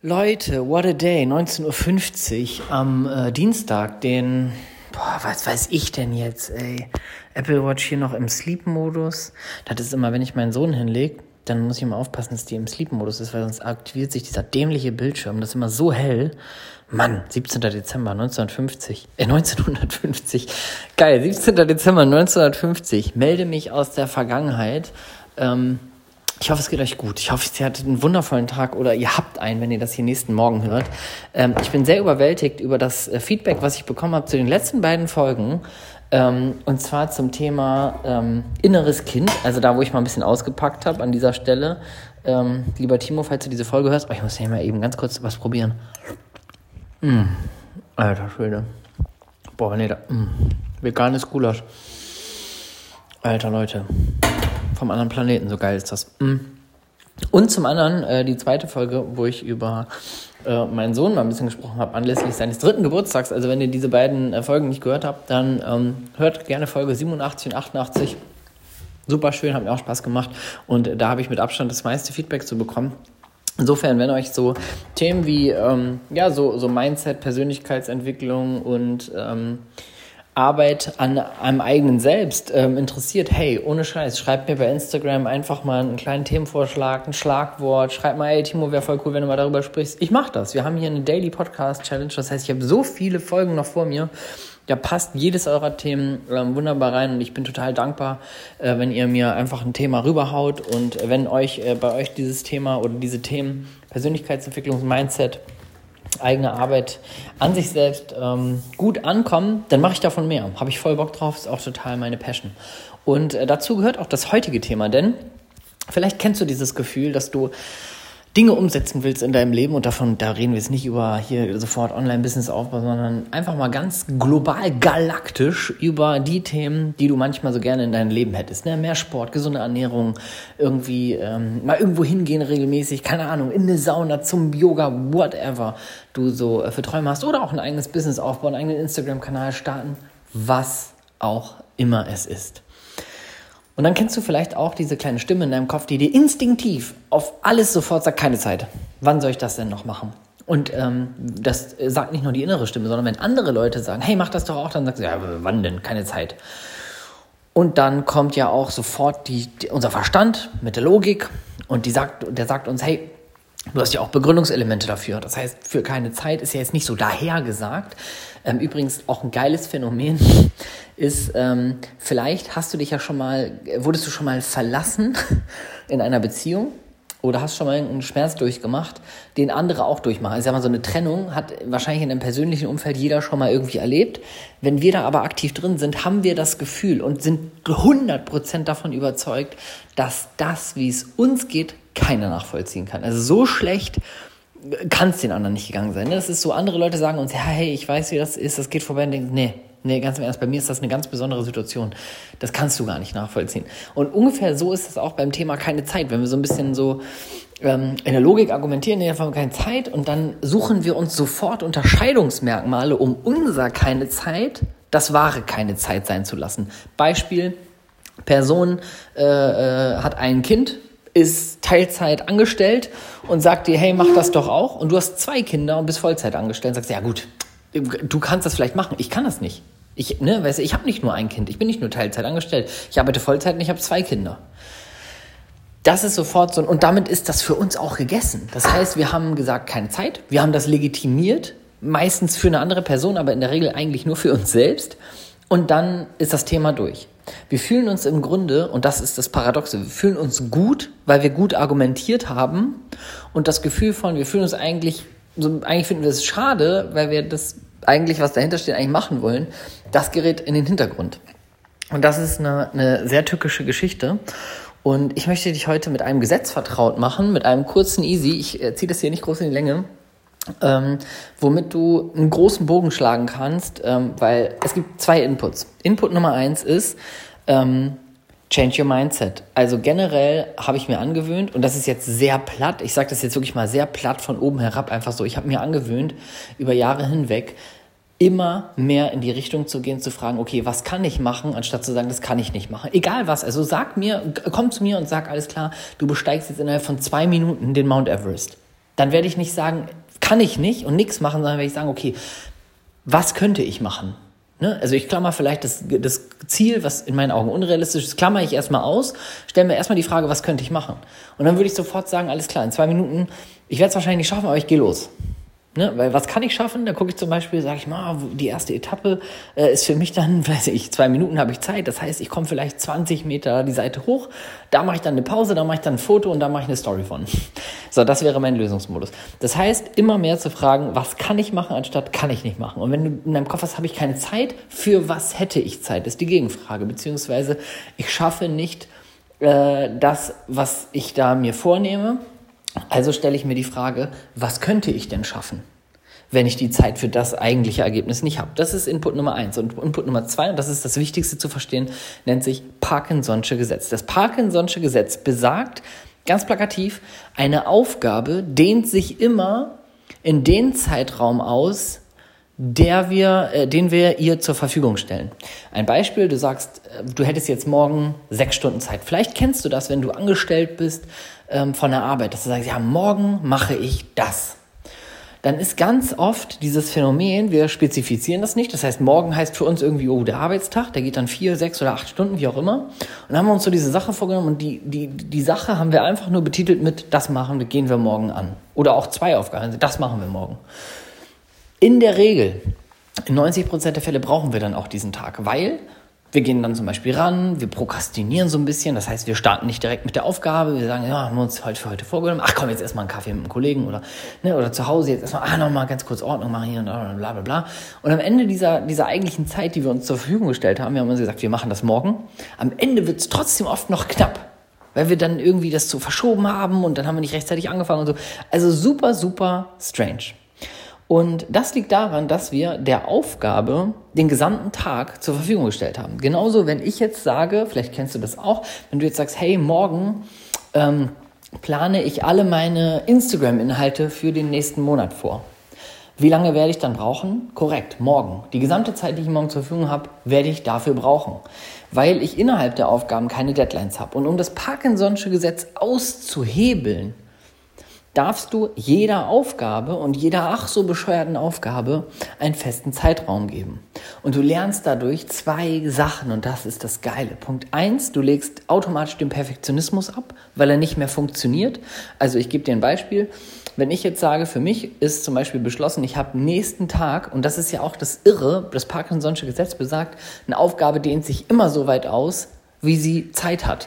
Leute, what a day, 19.50 Uhr am äh, Dienstag, den, boah, was weiß ich denn jetzt, ey. Apple Watch hier noch im Sleep-Modus. Das ist immer, wenn ich meinen Sohn hinlege, dann muss ich immer aufpassen, dass die im Sleep-Modus ist, weil sonst aktiviert sich dieser dämliche Bildschirm. Das ist immer so hell. Mann, 17. Dezember 1950, äh, 1950. Geil, 17. Dezember 1950. Melde mich aus der Vergangenheit. Ähm, ich hoffe, es geht euch gut. Ich hoffe, ihr hattet einen wundervollen Tag oder ihr habt einen, wenn ihr das hier nächsten Morgen hört. Ähm, ich bin sehr überwältigt über das äh, Feedback, was ich bekommen habe zu den letzten beiden Folgen. Ähm, und zwar zum Thema ähm, inneres Kind, also da, wo ich mal ein bisschen ausgepackt habe an dieser Stelle. Ähm, lieber Timo, falls du diese Folge hörst, oh, ich muss hier mal eben ganz kurz was probieren. Mm. Alter Schwede. Boah, nee, da. Mm. Veganes Gulasch. Alter Leute vom anderen Planeten, so geil ist das. Mhm. Und zum anderen äh, die zweite Folge, wo ich über äh, meinen Sohn mal ein bisschen gesprochen habe, anlässlich seines dritten Geburtstags. Also wenn ihr diese beiden äh, Folgen nicht gehört habt, dann ähm, hört gerne Folge 87 und 88. Super schön, hat mir auch Spaß gemacht. Und da habe ich mit Abstand das meiste Feedback zu bekommen. Insofern, wenn euch so Themen wie ähm, ja, so, so Mindset, Persönlichkeitsentwicklung und ähm, Arbeit an einem eigenen Selbst ähm, interessiert, hey, ohne Scheiß, schreibt mir bei Instagram einfach mal einen kleinen Themenvorschlag, ein Schlagwort, schreibt mal, hey Timo, wäre voll cool, wenn du mal darüber sprichst. Ich mache das. Wir haben hier eine Daily Podcast Challenge, das heißt, ich habe so viele Folgen noch vor mir. Da passt jedes eurer Themen ähm, wunderbar rein und ich bin total dankbar, äh, wenn ihr mir einfach ein Thema rüberhaut und wenn euch äh, bei euch dieses Thema oder diese Themen Persönlichkeitsentwicklung, Mindset, eigene Arbeit an sich selbst ähm, gut ankommen, dann mache ich davon mehr. Habe ich voll Bock drauf, ist auch total meine Passion. Und äh, dazu gehört auch das heutige Thema, denn vielleicht kennst du dieses Gefühl, dass du Dinge umsetzen willst in deinem Leben und davon, da reden wir jetzt nicht über hier sofort Online-Business-Aufbau, sondern einfach mal ganz global galaktisch über die Themen, die du manchmal so gerne in deinem Leben hättest. Ne? Mehr Sport, gesunde Ernährung, irgendwie ähm, mal irgendwo hingehen regelmäßig, keine Ahnung, in eine Sauna, zum Yoga, whatever du so äh, für Träume hast oder auch ein eigenes Business aufbauen, einen eigenen Instagram-Kanal starten, was auch immer es ist. Und dann kennst du vielleicht auch diese kleine Stimme in deinem Kopf, die dir instinktiv auf alles sofort sagt, keine Zeit. Wann soll ich das denn noch machen? Und ähm, das sagt nicht nur die innere Stimme, sondern wenn andere Leute sagen, hey, mach das doch auch, dann sagst du, ja, wann denn? Keine Zeit. Und dann kommt ja auch sofort die, die, unser Verstand mit der Logik und die sagt, der sagt uns, hey, Du hast ja auch Begründungselemente dafür. Das heißt, für keine Zeit ist ja jetzt nicht so dahergesagt. Ähm, übrigens auch ein geiles Phänomen ist, ähm, vielleicht hast du dich ja schon mal, wurdest du schon mal verlassen in einer Beziehung oder hast schon mal einen Schmerz durchgemacht, den andere auch durchmachen. Also, mal, so eine Trennung hat wahrscheinlich in einem persönlichen Umfeld jeder schon mal irgendwie erlebt. Wenn wir da aber aktiv drin sind, haben wir das Gefühl und sind 100% davon überzeugt, dass das, wie es uns geht, keiner nachvollziehen kann. Also so schlecht kann es den anderen nicht gegangen sein. Ne? Das ist so, andere Leute sagen uns, ja, hey, ich weiß, wie das ist, das geht vorbei und denken, nee, nee, ganz im Ernst, bei mir ist das eine ganz besondere Situation. Das kannst du gar nicht nachvollziehen. Und ungefähr so ist es auch beim Thema keine Zeit. Wenn wir so ein bisschen so ähm, in der Logik argumentieren, nee, haben wir keine Zeit und dann suchen wir uns sofort Unterscheidungsmerkmale, um unser keine Zeit, das wahre keine Zeit sein zu lassen. Beispiel, Person äh, äh, hat ein Kind, ist Teilzeit angestellt und sagt dir, hey, mach das doch auch. Und du hast zwei Kinder und bist Vollzeit angestellt und sagst, ja gut, du kannst das vielleicht machen. Ich kann das nicht. Ich, ne, weißt du, ich habe nicht nur ein Kind, ich bin nicht nur Teilzeit angestellt. Ich arbeite Vollzeit und ich habe zwei Kinder. Das ist sofort so, und damit ist das für uns auch gegessen. Das heißt, wir haben gesagt, keine Zeit, wir haben das legitimiert, meistens für eine andere Person, aber in der Regel eigentlich nur für uns selbst. Und dann ist das Thema durch. Wir fühlen uns im Grunde, und das ist das Paradoxe, wir fühlen uns gut, weil wir gut argumentiert haben und das Gefühl von, wir fühlen uns eigentlich, eigentlich finden wir es schade, weil wir das eigentlich, was dahinter steht, eigentlich machen wollen, das gerät in den Hintergrund. Und das ist eine, eine sehr tückische Geschichte. Und ich möchte dich heute mit einem Gesetz vertraut machen, mit einem kurzen Easy. Ich äh, ziehe das hier nicht groß in die Länge ähm, womit du einen großen Bogen schlagen kannst, ähm, weil es gibt zwei Inputs. Input Nummer eins ist, ähm, Change your mindset. Also generell habe ich mir angewöhnt, und das ist jetzt sehr platt, ich sage das jetzt wirklich mal sehr platt von oben herab, einfach so, ich habe mir angewöhnt, über Jahre hinweg immer mehr in die Richtung zu gehen, zu fragen, okay, was kann ich machen, anstatt zu sagen, das kann ich nicht machen. Egal was, also sag mir, komm zu mir und sag, alles klar, du besteigst jetzt innerhalb von zwei Minuten den Mount Everest dann werde ich nicht sagen, kann ich nicht und nichts machen, sondern werde ich sagen, okay, was könnte ich machen? Ne? Also ich klammer vielleicht das, das Ziel, was in meinen Augen unrealistisch ist, klammer ich erstmal aus, stelle mir erstmal die Frage, was könnte ich machen? Und dann würde ich sofort sagen, alles klar, in zwei Minuten, ich werde es wahrscheinlich nicht schaffen, aber ich gehe los. Ne? Weil was kann ich schaffen? Da gucke ich zum Beispiel, sage ich mal, die erste Etappe äh, ist für mich dann, weiß ich, zwei Minuten habe ich Zeit. Das heißt, ich komme vielleicht 20 Meter die Seite hoch, da mache ich dann eine Pause, da mache ich dann ein Foto und da mache ich eine Story von. So, das wäre mein Lösungsmodus. Das heißt, immer mehr zu fragen, was kann ich machen, anstatt kann ich nicht machen. Und wenn du in deinem Kopf hast, habe ich keine Zeit, für was hätte ich Zeit, ist die Gegenfrage. Beziehungsweise ich schaffe nicht äh, das, was ich da mir vornehme also stelle ich mir die Frage, was könnte ich denn schaffen, wenn ich die Zeit für das eigentliche Ergebnis nicht habe? Das ist Input Nummer eins. Und Input Nummer zwei, und das ist das Wichtigste zu verstehen, nennt sich Parkinson'sche Gesetz. Das Parkinson'sche Gesetz besagt, ganz plakativ, eine Aufgabe dehnt sich immer in den Zeitraum aus, der wir, äh, den wir ihr zur Verfügung stellen. Ein Beispiel, du sagst, äh, du hättest jetzt morgen sechs Stunden Zeit. Vielleicht kennst du das, wenn du angestellt bist ähm, von der Arbeit, dass du sagst, ja, morgen mache ich das. Dann ist ganz oft dieses Phänomen, wir spezifizieren das nicht. Das heißt, morgen heißt für uns irgendwie, oh, der Arbeitstag, der geht dann vier, sechs oder acht Stunden, wie auch immer. Und dann haben wir uns so diese Sache vorgenommen und die, die, die Sache haben wir einfach nur betitelt mit, das machen wir, gehen wir morgen an. Oder auch zwei Aufgaben, das machen wir morgen. In der Regel, in 90 Prozent der Fälle brauchen wir dann auch diesen Tag, weil wir gehen dann zum Beispiel ran, wir prokrastinieren so ein bisschen, das heißt, wir starten nicht direkt mit der Aufgabe, wir sagen, ja, haben wir uns heute für heute vorgenommen, ach komm, jetzt erstmal einen Kaffee mit einem Kollegen oder, ne, oder zu Hause jetzt erstmal, ah, nochmal ganz kurz Ordnung machen hier und bla, bla, bla. Und am Ende dieser, dieser eigentlichen Zeit, die wir uns zur Verfügung gestellt haben, wir haben uns gesagt, wir machen das morgen, am Ende wird es trotzdem oft noch knapp, weil wir dann irgendwie das so verschoben haben und dann haben wir nicht rechtzeitig angefangen und so. Also super, super strange. Und das liegt daran, dass wir der Aufgabe den gesamten Tag zur Verfügung gestellt haben. Genauso, wenn ich jetzt sage, vielleicht kennst du das auch, wenn du jetzt sagst, hey, morgen ähm, plane ich alle meine Instagram-Inhalte für den nächsten Monat vor. Wie lange werde ich dann brauchen? Korrekt, morgen. Die gesamte Zeit, die ich morgen zur Verfügung habe, werde ich dafür brauchen, weil ich innerhalb der Aufgaben keine Deadlines habe. Und um das Parkinson'sche Gesetz auszuhebeln, darfst du jeder Aufgabe und jeder ach so bescheuerten Aufgabe einen festen Zeitraum geben. Und du lernst dadurch zwei Sachen und das ist das Geile. Punkt eins: du legst automatisch den Perfektionismus ab, weil er nicht mehr funktioniert. Also ich gebe dir ein Beispiel. Wenn ich jetzt sage, für mich ist zum Beispiel beschlossen, ich habe nächsten Tag, und das ist ja auch das Irre, das Parkinson'sche Gesetz besagt, eine Aufgabe dehnt sich immer so weit aus, wie sie Zeit hat.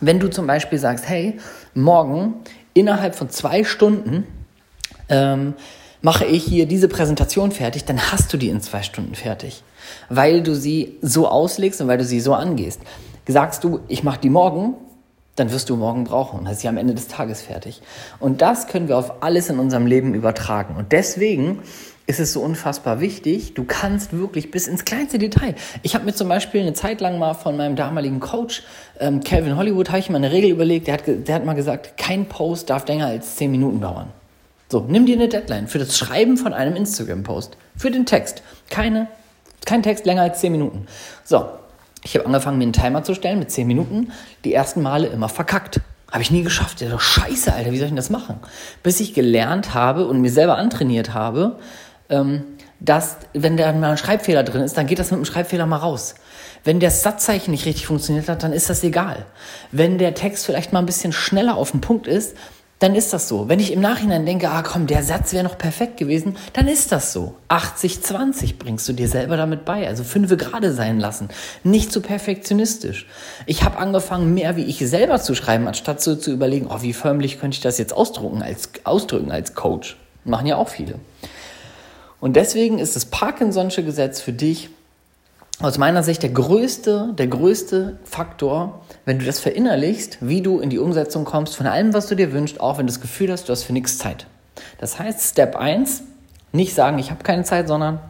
Wenn du zum Beispiel sagst, hey, morgen innerhalb von zwei Stunden ähm, mache ich hier diese Präsentation fertig, dann hast du die in zwei Stunden fertig, weil du sie so auslegst und weil du sie so angehst. Sagst du, ich mache die morgen, dann wirst du morgen brauchen und hast sie am Ende des Tages fertig. Und das können wir auf alles in unserem Leben übertragen. Und deswegen ist es so unfassbar wichtig. Du kannst wirklich bis ins kleinste Detail. Ich habe mir zum Beispiel eine Zeit lang mal von meinem damaligen Coach, ähm, Calvin Hollywood, habe ich mir eine Regel überlegt. Der hat, der hat mal gesagt, kein Post darf länger als 10 Minuten dauern. So, nimm dir eine Deadline für das Schreiben von einem Instagram-Post. Für den Text. Keine, kein Text länger als 10 Minuten. So, ich habe angefangen, mir einen Timer zu stellen mit 10 Minuten. Die ersten Male immer verkackt. Habe ich nie geschafft. Ja, scheiße, Alter, wie soll ich denn das machen? Bis ich gelernt habe und mir selber antrainiert habe, ähm, dass, wenn da mal ein Schreibfehler drin ist, dann geht das mit dem Schreibfehler mal raus. Wenn das Satzzeichen nicht richtig funktioniert hat, dann ist das egal. Wenn der Text vielleicht mal ein bisschen schneller auf den Punkt ist, dann ist das so. Wenn ich im Nachhinein denke, ah komm, der Satz wäre noch perfekt gewesen, dann ist das so. 80-20 bringst du dir selber damit bei. Also fünfe gerade sein lassen. Nicht zu perfektionistisch. Ich habe angefangen, mehr wie ich selber zu schreiben, anstatt so zu überlegen, oh, wie förmlich könnte ich das jetzt ausdrucken als, ausdrücken als Coach. Machen ja auch viele. Und deswegen ist das Parkinson'sche Gesetz für dich aus meiner Sicht der größte, der größte Faktor, wenn du das verinnerlichst, wie du in die Umsetzung kommst von allem, was du dir wünschst, auch wenn du das Gefühl hast, du hast für nichts Zeit. Das heißt, Step 1, nicht sagen, ich habe keine Zeit, sondern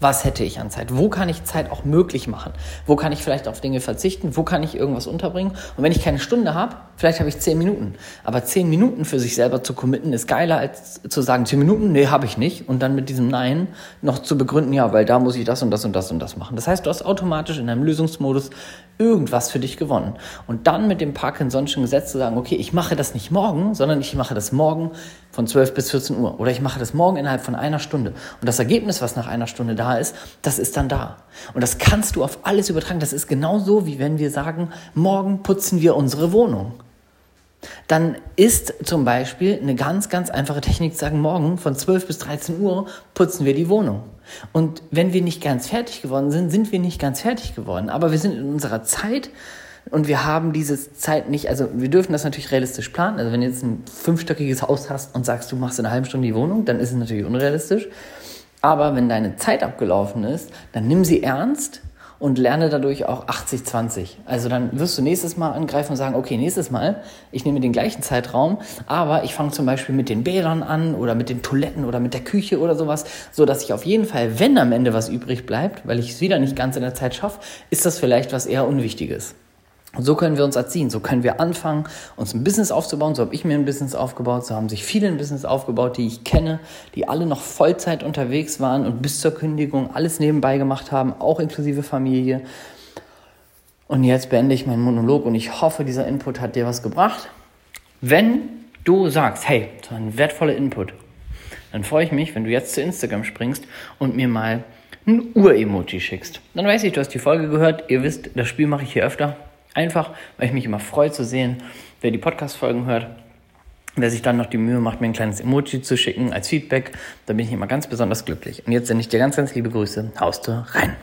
was hätte ich an Zeit? Wo kann ich Zeit auch möglich machen? Wo kann ich vielleicht auf Dinge verzichten? Wo kann ich irgendwas unterbringen? Und wenn ich keine Stunde habe, vielleicht habe ich zehn Minuten. Aber zehn Minuten für sich selber zu committen ist geiler als zu sagen, zehn Minuten, nee, habe ich nicht. Und dann mit diesem Nein noch zu begründen, ja, weil da muss ich das und das und das und das machen. Das heißt, du hast automatisch in deinem Lösungsmodus irgendwas für dich gewonnen. Und dann mit dem Parkinson'schen Gesetz zu sagen, okay, ich mache das nicht morgen, sondern ich mache das morgen von 12 bis 14 Uhr. Oder ich mache das morgen innerhalb von einer Stunde. Und das Ergebnis, was nach einer Stunde da ist, das ist dann da. Und das kannst du auf alles übertragen. Das ist genauso, wie wenn wir sagen, morgen putzen wir unsere Wohnung. Dann ist zum Beispiel eine ganz, ganz einfache Technik zu sagen, morgen von 12 bis 13 Uhr putzen wir die Wohnung. Und wenn wir nicht ganz fertig geworden sind, sind wir nicht ganz fertig geworden. Aber wir sind in unserer Zeit und wir haben diese Zeit nicht, also wir dürfen das natürlich realistisch planen. Also wenn du jetzt ein fünfstöckiges Haus hast und sagst, du machst in einer halben Stunde die Wohnung, dann ist es natürlich unrealistisch. Aber wenn deine Zeit abgelaufen ist, dann nimm sie ernst und lerne dadurch auch 80-20. Also dann wirst du nächstes Mal angreifen und sagen, okay, nächstes Mal, ich nehme den gleichen Zeitraum, aber ich fange zum Beispiel mit den Bädern an oder mit den Toiletten oder mit der Küche oder sowas, so dass ich auf jeden Fall, wenn am Ende was übrig bleibt, weil ich es wieder nicht ganz in der Zeit schaffe, ist das vielleicht was eher Unwichtiges. Und so können wir uns erziehen, so können wir anfangen, uns ein Business aufzubauen. So habe ich mir ein Business aufgebaut, so haben sich viele ein Business aufgebaut, die ich kenne, die alle noch Vollzeit unterwegs waren und bis zur Kündigung alles nebenbei gemacht haben, auch inklusive Familie. Und jetzt beende ich meinen Monolog und ich hoffe, dieser Input hat dir was gebracht. Wenn du sagst, hey, war ein wertvoller Input, dann freue ich mich, wenn du jetzt zu Instagram springst und mir mal ein Ur-Emoji schickst. Dann weiß ich, du hast die Folge gehört. Ihr wisst, das Spiel mache ich hier öfter. Einfach, weil ich mich immer freue zu sehen, wer die Podcast-Folgen hört. Wer sich dann noch die Mühe macht, mir ein kleines Emoji zu schicken als Feedback, da bin ich immer ganz besonders glücklich. Und jetzt sende ich dir ganz, ganz liebe Grüße. Haust du rein.